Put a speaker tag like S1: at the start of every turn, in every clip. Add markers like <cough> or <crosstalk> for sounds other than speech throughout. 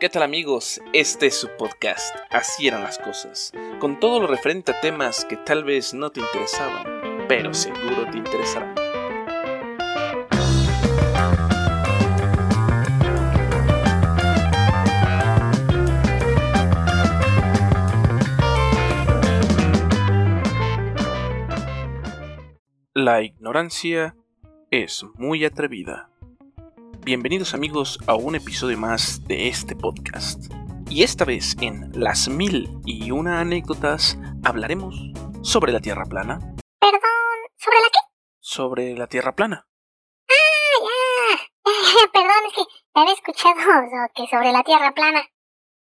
S1: ¿Qué tal amigos? Este es su podcast, Así eran las cosas, con todo lo referente a temas que tal vez no te interesaban, pero seguro te interesarán. La ignorancia es muy atrevida. Bienvenidos amigos a un episodio más de este podcast. Y esta vez en Las Mil y una anécdotas hablaremos sobre la Tierra plana.
S2: Perdón, ¿sobre la qué?
S1: Sobre la Tierra plana.
S2: Ah, ya. <laughs> Perdón, es que había escuchado <laughs> que sobre la Tierra plana.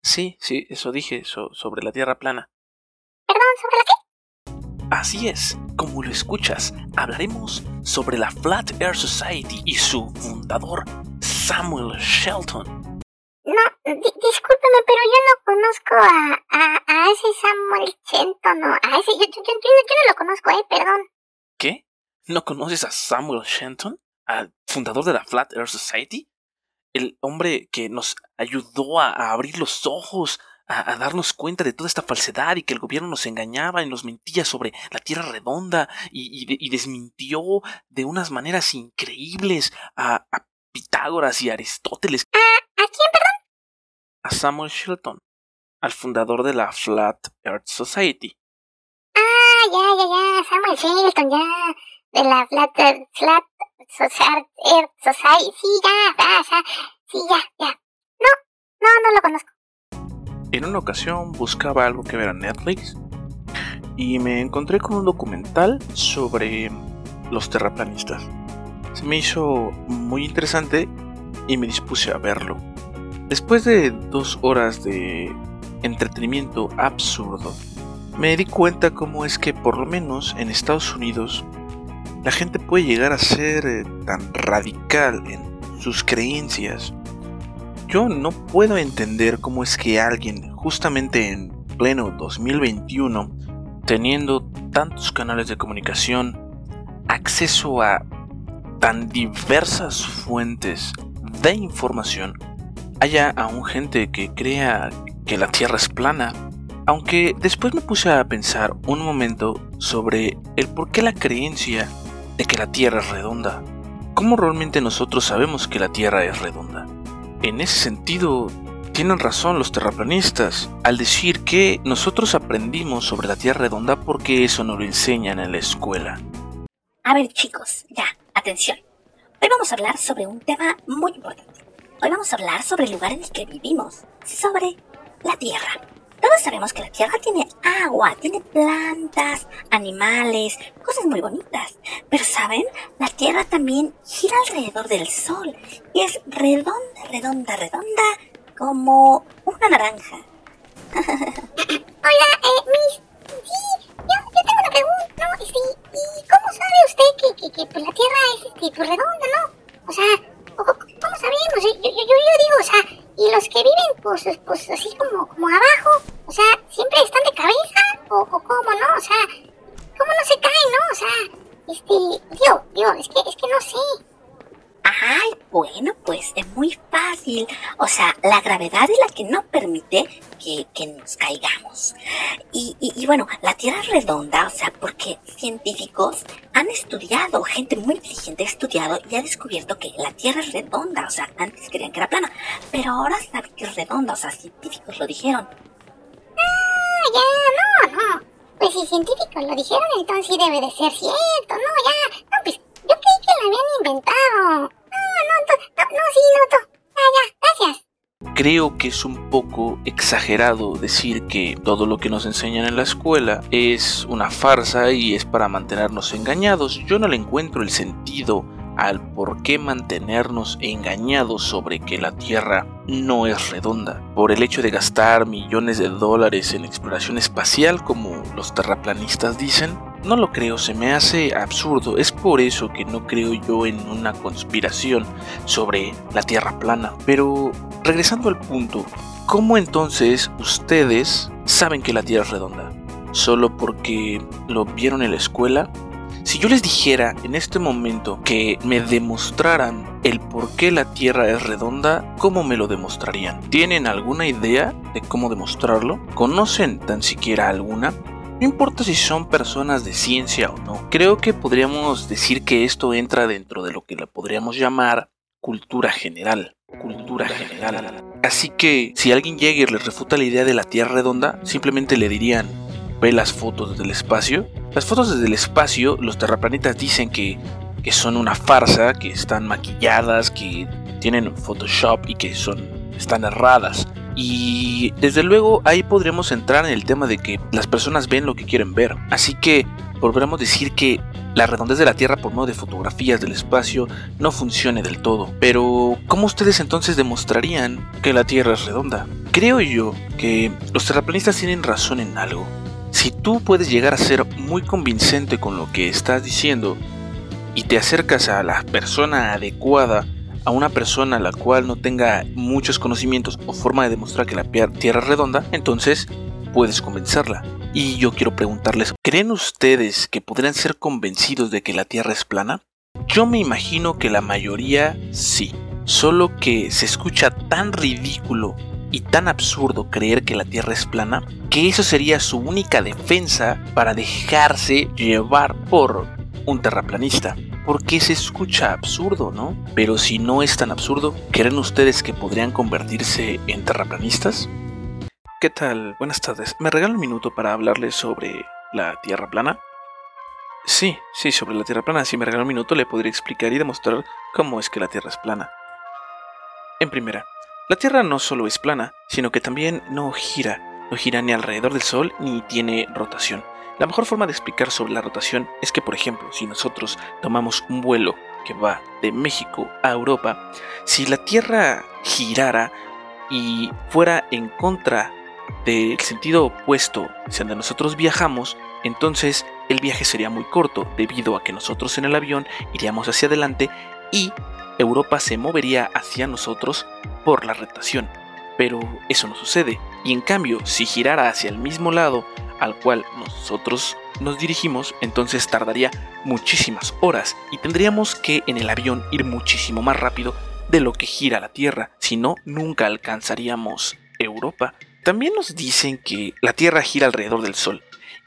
S1: Sí, sí, eso dije, sobre la Tierra plana.
S2: Perdón, ¿sobre la qué?
S1: Así es, como lo escuchas, hablaremos sobre la Flat Earth Society y su fundador, Samuel Shelton.
S2: No, discúlpeme, pero yo no conozco a, a, ese Samuel Shelton, no, a ese, yo, yo, yo, no lo conozco, eh, perdón.
S1: ¿Qué? ¿No conoces a Samuel Shelton? ¿Al fundador de la Flat Earth Society? El hombre que nos ayudó a abrir los ojos a, darnos cuenta de toda esta falsedad y que el gobierno nos engañaba y nos mentía sobre la Tierra redonda y, desmintió de unas maneras increíbles a, Pitágoras y Aristóteles.
S2: ¿A, quién, perdón?
S1: A Samuel Shelton, al fundador de la Flat Earth Society.
S2: Ah, ya, ya, ya, Samuel Shelton, ya, de la Flat Earth, Flat Earth Society, sí, ya, ya, ya, sí, ya, ya. No, no, no lo conozco.
S1: En una ocasión buscaba algo que ver a Netflix y me encontré con un documental sobre los terraplanistas. Se me hizo muy interesante y me dispuse a verlo. Después de dos horas de entretenimiento absurdo, me di cuenta cómo es que por lo menos en Estados Unidos la gente puede llegar a ser eh, tan radical en sus creencias yo no puedo entender cómo es que alguien, justamente en pleno 2021, teniendo tantos canales de comunicación, acceso a tan diversas fuentes de información, haya aún gente que crea que la Tierra es plana, aunque después me puse a pensar un momento sobre el por qué la creencia de que la Tierra es redonda. ¿Cómo realmente nosotros sabemos que la Tierra es redonda? En ese sentido, tienen razón los terraplanistas al decir que nosotros aprendimos sobre la Tierra redonda porque eso no lo enseñan en la escuela.
S3: A ver chicos, ya, atención. Hoy vamos a hablar sobre un tema muy importante. Hoy vamos a hablar sobre el lugar en el que vivimos, sobre la Tierra. Todos sabemos que la Tierra tiene agua, tiene plantas, animales, cosas muy bonitas. Pero ¿saben? La Tierra también gira alrededor del Sol y es redonda, redonda, redonda como una naranja. <laughs>
S2: Hola, eh, Miss. Sí, yo, yo tengo una pregunta, ¿no? ¿Y cómo sabe usted que, que, que pues, la Tierra es este, pues, redonda, no? O sea, ¿cómo sabemos? Yo, yo, yo, digo, o sea, y los que viven pues, pues así como, como abajo, o sea, ¿siempre están de cabeza? ¿O, o cómo, no? O sea, ¿cómo no se caen, no? O sea, este, digo, digo, es que, es que no sé.
S3: Ay, bueno, pues es muy fácil. O sea, la gravedad es la que no permite que, nos caigamos. Y, y, bueno, la Tierra es redonda, o sea, porque científicos han estudiado, gente muy inteligente ha estudiado y ha descubierto que la Tierra es redonda. O sea, antes creían que era plana, pero ahora saben que es redonda, o sea, científicos lo dijeron.
S2: Ah, ya, no, no. Pues si científicos lo dijeron, entonces sí debe de ser cierto, no, ya. No, pues yo creí que lo habían inventado. No, no, no, no, sí, no, no. Ya, ya, gracias.
S1: Creo que es un poco exagerado decir que todo lo que nos enseñan en la escuela es una farsa y es para mantenernos engañados. Yo no le encuentro el sentido al por qué mantenernos engañados sobre que la Tierra no es redonda, por el hecho de gastar millones de dólares en exploración espacial como los terraplanistas dicen. No lo creo, se me hace absurdo, es por eso que no creo yo en una conspiración sobre la Tierra plana. Pero regresando al punto, ¿cómo entonces ustedes saben que la Tierra es redonda? ¿Solo porque lo vieron en la escuela? Si yo les dijera en este momento que me demostraran el por qué la Tierra es redonda, ¿cómo me lo demostrarían? ¿Tienen alguna idea de cómo demostrarlo? ¿Conocen tan siquiera alguna? No importa si son personas de ciencia o no, creo que podríamos decir que esto entra dentro de lo que le podríamos llamar cultura general. Cultura general. Así que si alguien llega y les refuta la idea de la Tierra redonda, simplemente le dirían, ve las fotos del espacio. Las fotos desde el espacio, los terraplanetas dicen que, que son una farsa, que están maquilladas, que tienen Photoshop y que son, están erradas. Y desde luego ahí podremos entrar en el tema de que las personas ven lo que quieren ver. Así que podríamos decir que la redondez de la Tierra por medio de fotografías del espacio no funcione del todo. Pero, ¿cómo ustedes entonces demostrarían que la Tierra es redonda? Creo yo que los terraplanistas tienen razón en algo. Si tú puedes llegar a ser muy convincente con lo que estás diciendo y te acercas a la persona adecuada, a una persona a la cual no tenga muchos conocimientos o forma de demostrar que la Tierra es redonda, entonces puedes convencerla. Y yo quiero preguntarles, ¿creen ustedes que podrían ser convencidos de que la Tierra es plana? Yo me imagino que la mayoría sí, solo que se escucha tan ridículo y tan absurdo creer que la Tierra es plana que eso sería su única defensa para dejarse llevar por un terraplanista. Porque se escucha absurdo, ¿no? Pero si no es tan absurdo, ¿creen ustedes que podrían convertirse en terraplanistas? ¿Qué tal? Buenas tardes. ¿Me regala un minuto para hablarles sobre la Tierra plana? Sí, sí, sobre la Tierra plana. Si me regala un minuto le podría explicar y demostrar cómo es que la Tierra es plana. En primera, la Tierra no solo es plana, sino que también no gira. No gira ni alrededor del Sol ni tiene rotación. La mejor forma de explicar sobre la rotación es que, por ejemplo, si nosotros tomamos un vuelo que va de México a Europa, si la Tierra girara y fuera en contra del sentido opuesto hacia donde nosotros viajamos, entonces el viaje sería muy corto debido a que nosotros en el avión iríamos hacia adelante y Europa se movería hacia nosotros por la rotación. Pero eso no sucede, y en cambio, si girara hacia el mismo lado al cual nosotros nos dirigimos, entonces tardaría muchísimas horas y tendríamos que en el avión ir muchísimo más rápido de lo que gira la Tierra, si no, nunca alcanzaríamos Europa. También nos dicen que la Tierra gira alrededor del Sol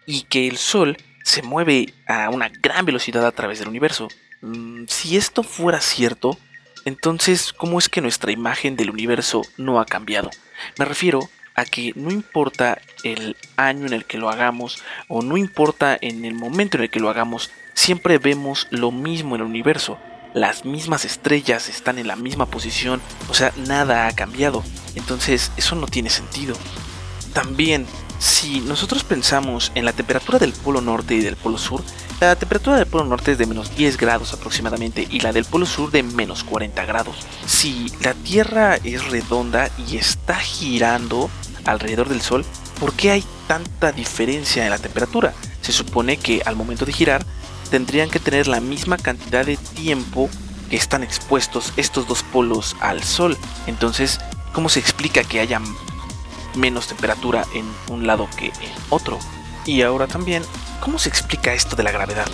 S1: y que el Sol se mueve a una gran velocidad a través del universo. Mm, si esto fuera cierto, entonces, ¿cómo es que nuestra imagen del universo no ha cambiado? Me refiero a que no importa el año en el que lo hagamos o no importa en el momento en el que lo hagamos, siempre vemos lo mismo en el universo las mismas estrellas están en la misma posición, o sea, nada ha cambiado. Entonces, eso no tiene sentido. También, si nosotros pensamos en la temperatura del polo norte y del polo sur, la temperatura del polo norte es de menos 10 grados aproximadamente y la del polo sur de menos 40 grados. Si la Tierra es redonda y está girando alrededor del Sol, ¿por qué hay tanta diferencia en la temperatura? Se supone que al momento de girar, tendrían que tener la misma cantidad de tiempo que están expuestos estos dos polos al sol. Entonces, ¿cómo se explica que haya menos temperatura en un lado que en otro? Y ahora también, ¿cómo se explica esto de la gravedad?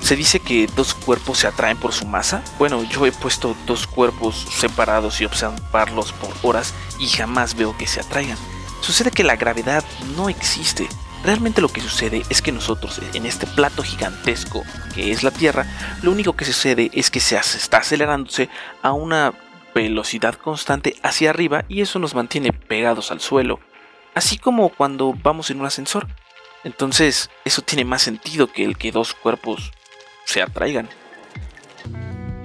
S1: Se dice que dos cuerpos se atraen por su masa. Bueno, yo he puesto dos cuerpos separados y observarlos por horas y jamás veo que se atraigan. Sucede que la gravedad no existe. Realmente lo que sucede es que nosotros en este plato gigantesco que es la Tierra, lo único que sucede es que se está acelerándose a una velocidad constante hacia arriba y eso nos mantiene pegados al suelo, así como cuando vamos en un ascensor. Entonces, eso tiene más sentido que el que dos cuerpos se atraigan.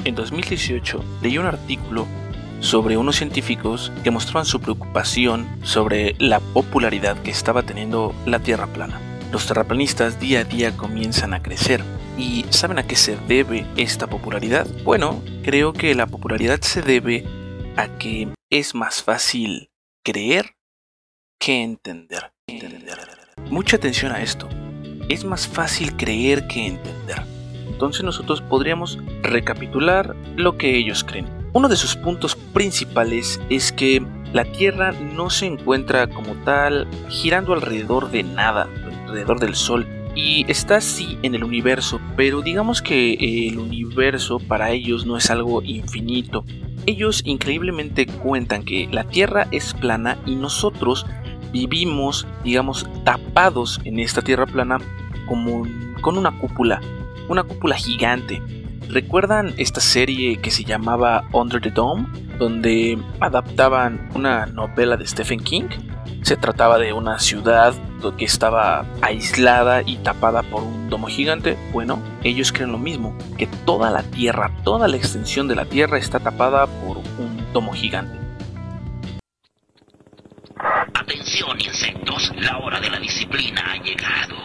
S1: En 2018 leí un artículo sobre unos científicos que mostraban su preocupación sobre la popularidad que estaba teniendo la Tierra plana. Los terraplanistas día a día comienzan a crecer. ¿Y saben a qué se debe esta popularidad? Bueno, creo que la popularidad se debe a que es más fácil creer que entender. entender. Mucha atención a esto. Es más fácil creer que entender. Entonces nosotros podríamos recapitular lo que ellos creen. Uno de sus puntos principales es que la Tierra no se encuentra como tal girando alrededor de nada, alrededor del Sol, y está así en el universo, pero digamos que el universo para ellos no es algo infinito. Ellos increíblemente cuentan que la Tierra es plana y nosotros vivimos, digamos, tapados en esta Tierra plana como con una cúpula, una cúpula gigante. ¿Recuerdan esta serie que se llamaba Under the Dome? Donde adaptaban una novela de Stephen King. Se trataba de una ciudad que estaba aislada y tapada por un domo gigante. Bueno, ellos creen lo mismo, que toda la Tierra, toda la extensión de la Tierra está tapada por un domo gigante.
S4: La hora de la disciplina ha llegado.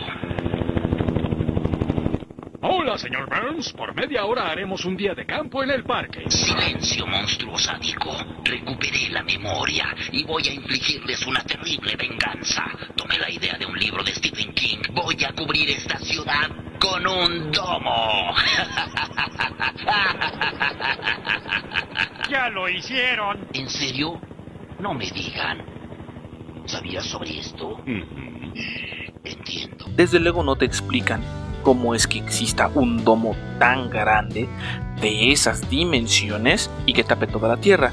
S5: Hola, señor Burns. Por media hora haremos un día de campo en el parque.
S4: Silencio, monstruo sádico. Recuperé la memoria y voy a infligirles una terrible venganza. Tomé la idea de un libro de Stephen King. Voy a cubrir esta ciudad con un domo. <laughs>
S5: Ya lo hicieron.
S4: ¿En serio? No me digan. ¿Sabías sobre esto? Entiendo.
S1: Desde luego no te explican cómo es que exista un domo tan grande de esas dimensiones y que tape toda la Tierra.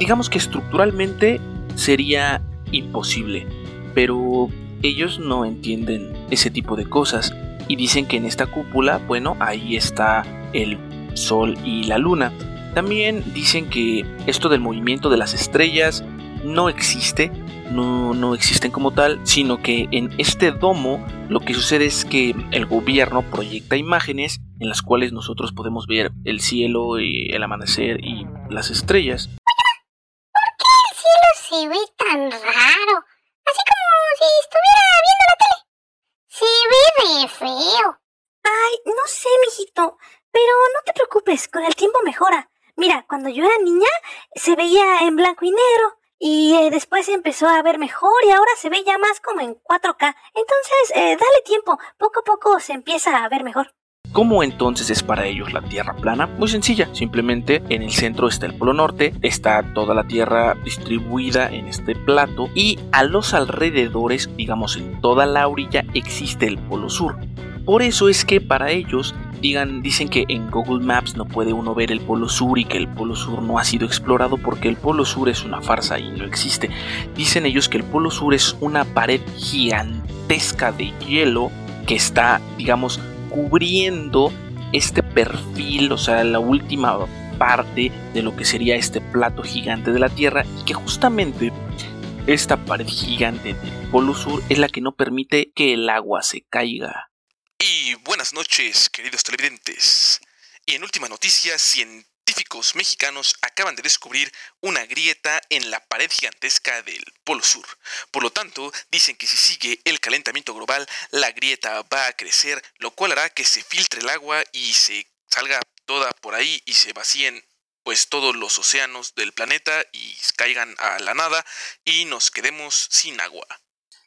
S1: Digamos que estructuralmente sería imposible, pero ellos no entienden ese tipo de cosas y dicen que en esta cúpula, bueno, ahí está el Sol y la Luna. También dicen que esto del movimiento de las estrellas no existe, no, no existen como tal, sino que en este domo lo que sucede es que el gobierno proyecta imágenes en las cuales nosotros podemos ver el cielo, y el amanecer y las estrellas.
S2: El cielo se ve tan raro. Así como si estuviera viendo la tele. Se ve de feo.
S3: Ay, no sé, mijito, pero no te preocupes, con el tiempo mejora. Mira, cuando yo era niña se veía en blanco y negro y eh, después empezó a ver mejor y ahora se ve ya más como en 4K. Entonces, eh, dale tiempo, poco a poco se empieza a ver mejor.
S1: ¿Cómo entonces es para ellos la Tierra plana? Muy sencilla, simplemente en el centro está el Polo Norte, está toda la Tierra distribuida en este plato y a los alrededores, digamos en toda la orilla, existe el Polo Sur. Por eso es que para ellos dicen que en Google Maps no puede uno ver el Polo Sur y que el Polo Sur no ha sido explorado porque el Polo Sur es una farsa y no existe. Dicen ellos que el Polo Sur es una pared gigantesca de hielo que está, digamos, cubriendo este perfil, o sea, la última parte de lo que sería este plato gigante de la Tierra y que justamente esta pared gigante del Polo Sur es la que no permite que el agua se caiga.
S6: Buenas noches, queridos televidentes. Y en última noticia, científicos mexicanos acaban de descubrir una grieta en la pared gigantesca del Polo Sur. Por lo tanto, dicen que si sigue el calentamiento global, la grieta va a crecer, lo cual hará que se filtre el agua y se salga toda por ahí y se vacíen pues todos los océanos del planeta y caigan a la nada y nos quedemos sin agua.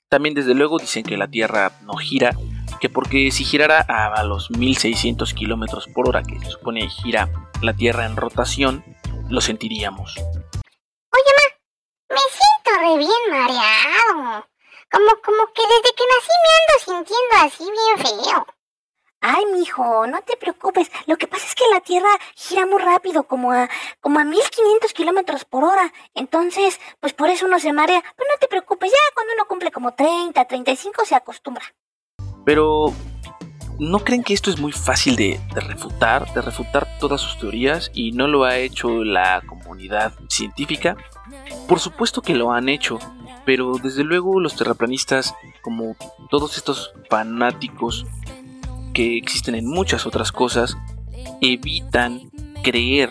S1: También desde luego dicen que la Tierra no gira, que porque si girara a los 1600 kilómetros por hora que se supone gira la Tierra en rotación, lo sentiríamos.
S2: Oye, ma, me siento re bien mareado. Como, como que desde que nací me ando sintiendo así bien feo.
S3: Ay, mijo, no te preocupes. Lo que pasa es que la Tierra gira muy rápido, como a, como a 1500 kilómetros por hora. Entonces, pues por eso uno se marea. Pero no te preocupes, ya cuando uno cumple como 30, 35 se acostumbra.
S1: Pero, ¿no creen que esto es muy fácil de, refutar, de refutar todas sus teorías y no lo ha hecho la comunidad científica? Por supuesto que lo han hecho, pero desde luego los terraplanistas, como todos estos fanáticos que existen en muchas otras cosas, evitan creer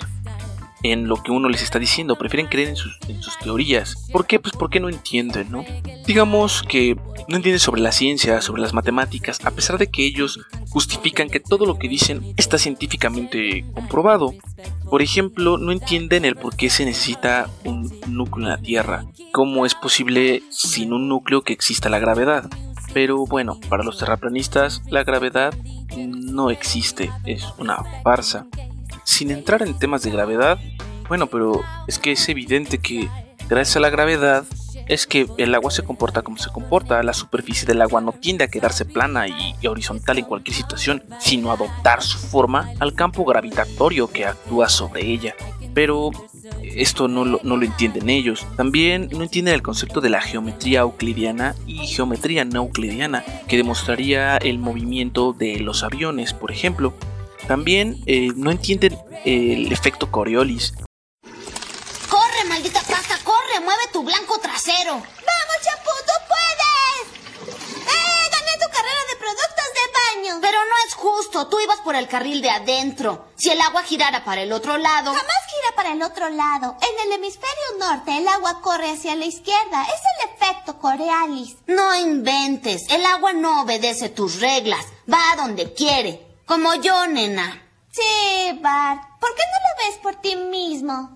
S1: en lo que uno les está diciendo, prefieren creer en sus, teorías. ¿Por qué? Pues porque no entienden, ¿no? Digamos que no entienden sobre la ciencia, sobre las matemáticas, a pesar de que ellos justifican que todo lo que dicen está científicamente comprobado. Por ejemplo, no entienden el por qué se necesita un núcleo en la Tierra. ¿Cómo es posible sin un núcleo que exista la gravedad? Pero bueno, para los terraplanistas la gravedad no existe, es una farsa. Sin entrar en temas de gravedad, bueno, pero es que es evidente que gracias a la gravedad es que el agua se comporta como se comporta. La superficie del agua no tiende a quedarse plana y, horizontal en cualquier situación, sino a adoptar su forma al campo gravitatorio que actúa sobre ella. Pero esto no lo, entienden ellos. También no entienden el concepto de la geometría euclidiana y geometría no euclidiana, que demostraría el movimiento de los aviones, por ejemplo. También eh, no entienden el efecto Coriolis,
S7: mueve tu blanco trasero.
S8: ¡Vamos, Chapu, tú puedes! ¡Eh! ¡Gané tu carrera de productos de baño!
S7: Pero no es justo, tú ibas por el carril de adentro. Si el agua girara para el otro lado...
S8: Jamás gira para el otro lado. En el hemisferio norte el agua corre hacia la izquierda. Es el efecto Coriolis.
S7: No inventes, el agua no obedece tus reglas. Va a donde quiere. Como yo, nena.
S8: Sí, Bart. ¿Por qué no lo ves por ti mismo?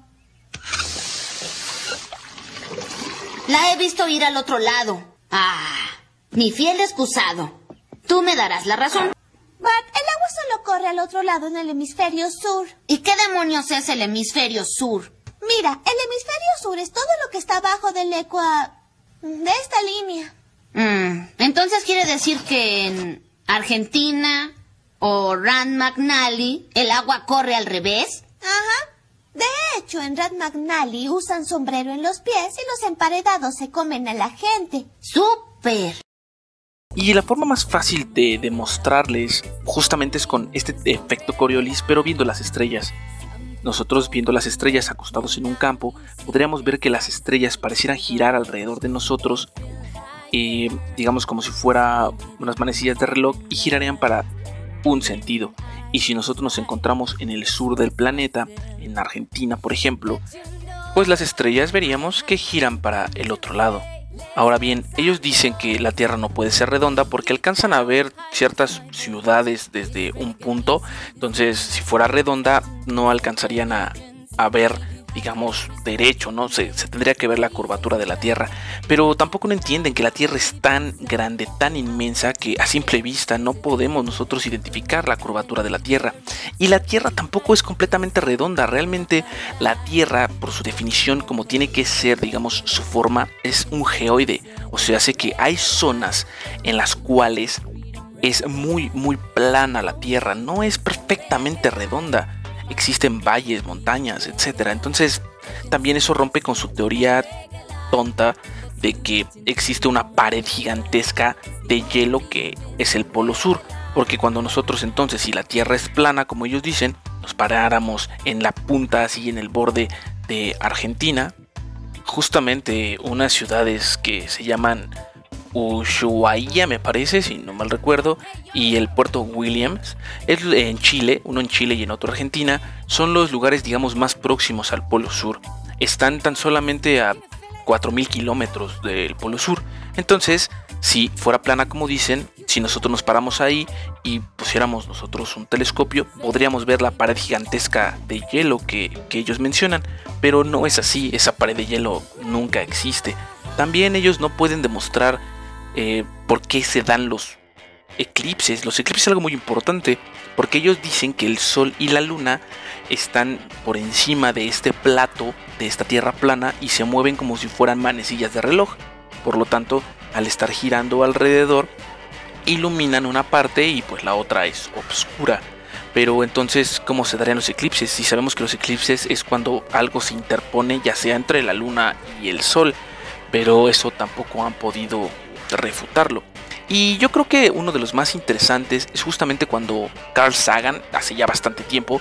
S7: La he visto ir al otro lado. Ah, mi fiel excusado. Tú me darás la razón.
S8: Bart, el agua solo corre al otro lado en el hemisferio sur.
S7: ¿Y qué demonios es el hemisferio sur?
S8: Mira, el hemisferio sur es todo lo que está abajo del ecua... de esta línea.
S7: Mm, entonces quiere decir que en Argentina o Rand McNally el agua corre al revés.
S8: Ajá. De hecho, en Rad McNally usan sombrero en los pies y los emparedados se comen a la gente.
S7: ¡Súper!
S1: Y la forma más fácil de demostrarles justamente es con este efecto Coriolis, pero viendo las estrellas. Nosotros viendo las estrellas acostados en un campo, podríamos ver que las estrellas parecieran girar alrededor de nosotros, eh, digamos como si fuera unas manecillas de reloj, y girarían para un sentido. Y si nosotros nos encontramos en el sur del planeta, en Argentina por ejemplo, pues las estrellas veríamos que giran para el otro lado. Ahora bien, ellos dicen que la Tierra no puede ser redonda porque alcanzan a ver ciertas ciudades desde un punto, entonces si fuera redonda no alcanzarían a, ver digamos, derecho, ¿no? Se, tendría que ver la curvatura de la Tierra. Pero tampoco no entienden que la Tierra es tan grande, tan inmensa, que a simple vista no podemos nosotros identificar la curvatura de la Tierra. Y la Tierra tampoco es completamente redonda. Realmente la Tierra, por su definición, como tiene que ser, digamos, su forma, es un geoide. O sea, hace que hay zonas en las cuales es muy, muy plana la Tierra. No es perfectamente redonda existen valles, montañas, etc. Entonces, también eso rompe con su teoría tonta de que existe una pared gigantesca de hielo que es el polo sur. Porque cuando nosotros entonces, si la Tierra es plana, como ellos dicen, nos paráramos en la punta, así en el borde de Argentina, justamente unas ciudades que se llaman Ushuaia, me parece, si no mal recuerdo, y el puerto Williams, es en Chile, uno en Chile y en otro Argentina, son los lugares, digamos, más próximos al Polo Sur. Están tan solamente a 4.000 kilómetros del Polo Sur. Entonces, si fuera plana como dicen, si nosotros nos paramos ahí y pusiéramos nosotros un telescopio, podríamos ver la pared gigantesca de hielo que, que ellos mencionan, pero no es así, esa pared de hielo nunca existe. También ellos no pueden demostrar eh, por qué se dan los eclipses. Los eclipses es algo muy importante porque ellos dicen que el Sol y la Luna están por encima de este plato, de esta Tierra plana, y se mueven como si fueran manecillas de reloj. Por lo tanto, al estar girando alrededor, iluminan una parte y pues la otra es oscura. Pero entonces, ¿cómo se darían los eclipses? Si sabemos que los eclipses es cuando algo se interpone, ya sea entre la luna y el sol. Pero eso tampoco han podido refutarlo. Y yo creo que uno de los más interesantes es justamente cuando Carl Sagan, hace ya bastante tiempo,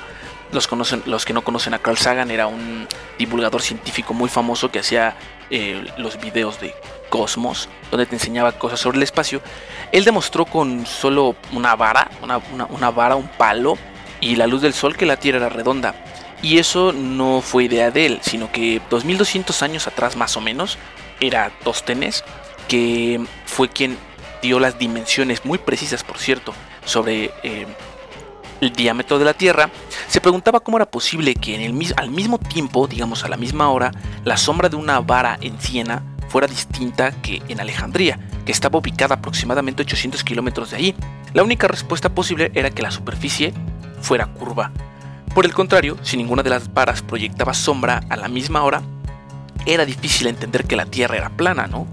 S1: los, conocen, los que no conocen a Carl Sagan, era un divulgador científico muy famoso que hacía eh, los videos de Cosmos, donde te enseñaba cosas sobre el espacio. Él demostró con solo una vara, una, una vara, un palo y la luz del sol que la Tierra era redonda. Y eso no fue idea de él, sino que 2200 años atrás más o menos, era Tóstenes, que fue quien dio las dimensiones muy precisas, por cierto, sobre eh, el diámetro de la Tierra, se preguntaba cómo era posible que en el, al mismo tiempo, digamos a la misma hora, la sombra de una vara en Siena fuera distinta que en Alejandría, que estaba ubicada aproximadamente 800 kilómetros de allí. La única respuesta posible era que la superficie fuera curva. Por el contrario, si ninguna de las varas proyectaba sombra a la misma hora, era difícil entender que la Tierra era plana, ¿no?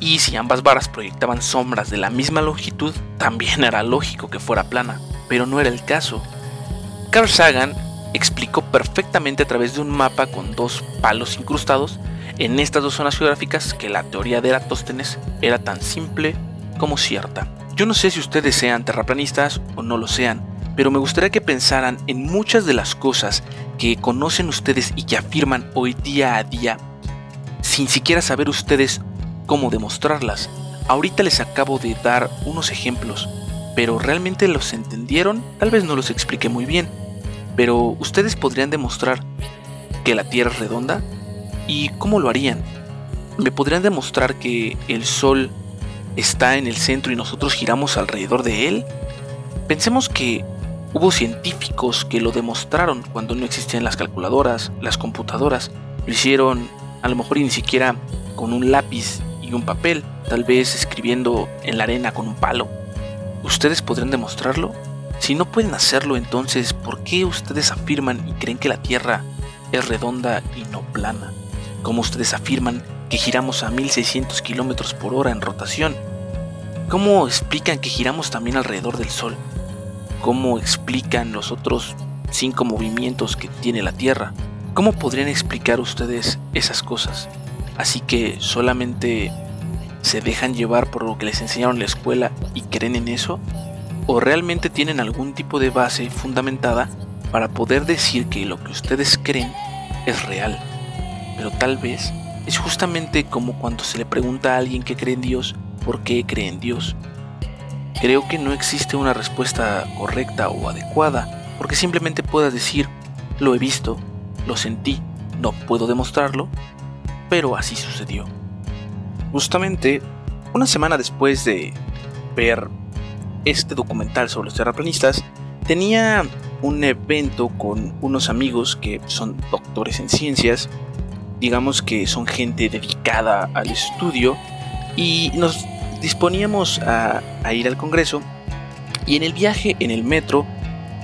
S1: Y si ambas varas proyectaban sombras de la misma longitud, también era lógico que fuera plana, pero no era el caso. Carl Sagan explicó perfectamente a través de un mapa con dos palos incrustados en estas dos zonas geográficas que la teoría de Eratóstenes era tan simple como cierta. Yo no sé si ustedes sean terraplanistas o no lo sean, pero me gustaría que pensaran en muchas de las cosas que conocen ustedes y que afirman hoy día a día, sin siquiera saber ustedes cómo demostrarlas. Ahorita les acabo de dar unos ejemplos, pero ¿realmente los entendieron? Tal vez no los expliqué muy bien, pero ¿ustedes podrían demostrar que la Tierra es redonda? ¿Y cómo lo harían? ¿Me podrían demostrar que el Sol está en el centro y nosotros giramos alrededor de él? Pensemos que hubo científicos que lo demostraron cuando no existían las calculadoras, las computadoras. Lo hicieron a lo mejor ni siquiera con un lápiz y un papel, tal vez escribiendo en la arena con un palo. ¿Ustedes podrían demostrarlo? Si no pueden hacerlo, entonces, ¿por qué ustedes afirman y creen que la Tierra es redonda y no plana? ¿Cómo ustedes afirman que giramos a 1600 kilómetros por hora en rotación? ¿Cómo explican que giramos también alrededor del Sol? ¿Cómo explican los otros cinco movimientos que tiene la Tierra? ¿Cómo podrían explicar ustedes esas cosas? Así que solamente se dejan llevar por lo que les enseñaron en la escuela y creen en eso? ¿O realmente tienen algún tipo de base fundamentada para poder decir que lo que ustedes creen es real? Pero tal vez es justamente como cuando se le pregunta a alguien que cree en Dios por qué cree en Dios. Creo que no existe una respuesta correcta o adecuada, porque simplemente puedas decir, lo he visto, lo sentí, no puedo demostrarlo, pero así sucedió. Justamente una semana después de ver este documental sobre los terraplanistas, tenía un evento con unos amigos que son doctores en ciencias, digamos que son gente dedicada al estudio, y nos disponíamos a, a ir al Congreso, y en el viaje en el metro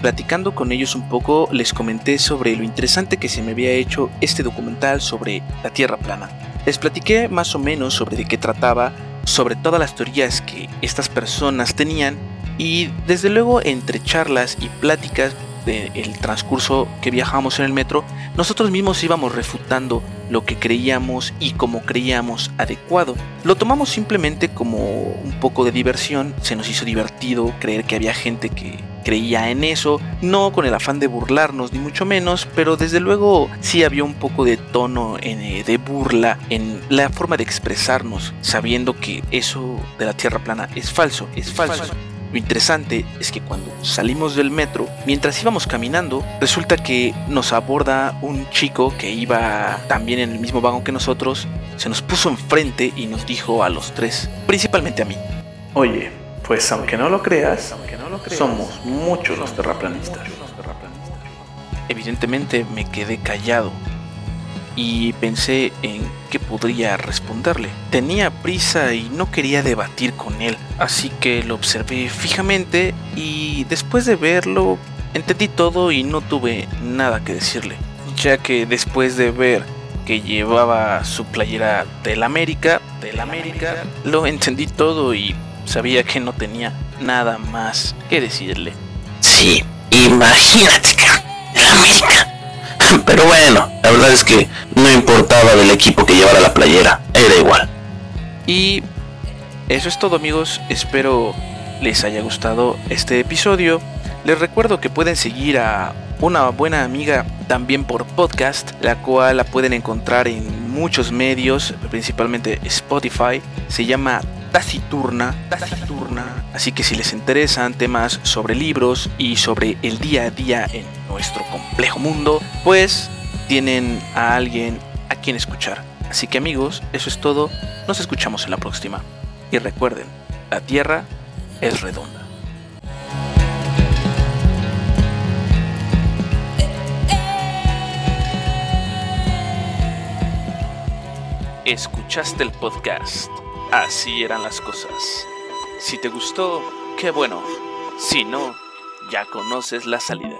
S1: Platicando con ellos un poco, les comenté sobre lo interesante que se me había hecho este documental sobre la Tierra plana. Les platiqué más o menos sobre de qué trataba, sobre todas las teorías que estas personas tenían y desde luego entre charlas y pláticas del transcurso que viajamos en el metro, nosotros mismos íbamos refutando lo que creíamos y como creíamos adecuado. Lo tomamos simplemente como un poco de diversión, se nos hizo divertido creer que había gente que creía en eso, no con el afán de burlarnos ni mucho menos, pero desde luego sí había un poco de tono eh, de burla en la forma de expresarnos, sabiendo que eso de la Tierra plana es falso, es falso. Lo interesante es que cuando salimos del metro, mientras íbamos caminando, resulta que nos aborda un chico que iba también en el mismo vagón que nosotros, se nos puso enfrente y nos dijo a los tres, principalmente a mí,
S9: Oye, pues aunque no lo creas, somos muchos los terraplanistas.
S1: Evidentemente me quedé callado y pensé en qué podría responderle. Tenía prisa y no quería debatir con él, así que lo observé fijamente y después de verlo entendí todo y no tuve nada que decirle, ya que después de ver que llevaba su playera del América, del América, lo entendí todo y sabía que no tenía nada más que decirle.
S4: Sí, imagínate, el América. Pero bueno, la verdad es que no importaba del equipo que llevara la playera, era igual.
S1: Y eso es todo amigos, espero les haya gustado este episodio. Les recuerdo que pueden seguir a una buena amiga también por podcast, la cual la pueden encontrar en muchos medios, principalmente Spotify. Se llama Taciturna, Taciturna. Así que si les interesan temas sobre libros y sobre el día a día en nuestro complejo mundo, pues tienen a alguien a quien escuchar. Así que amigos, eso es todo. Nos escuchamos en la próxima. Y recuerden, la Tierra es redonda. Escuchaste el podcast. Así eran las cosas. Si te gustó, qué bueno. Si no, ya conoces la salida.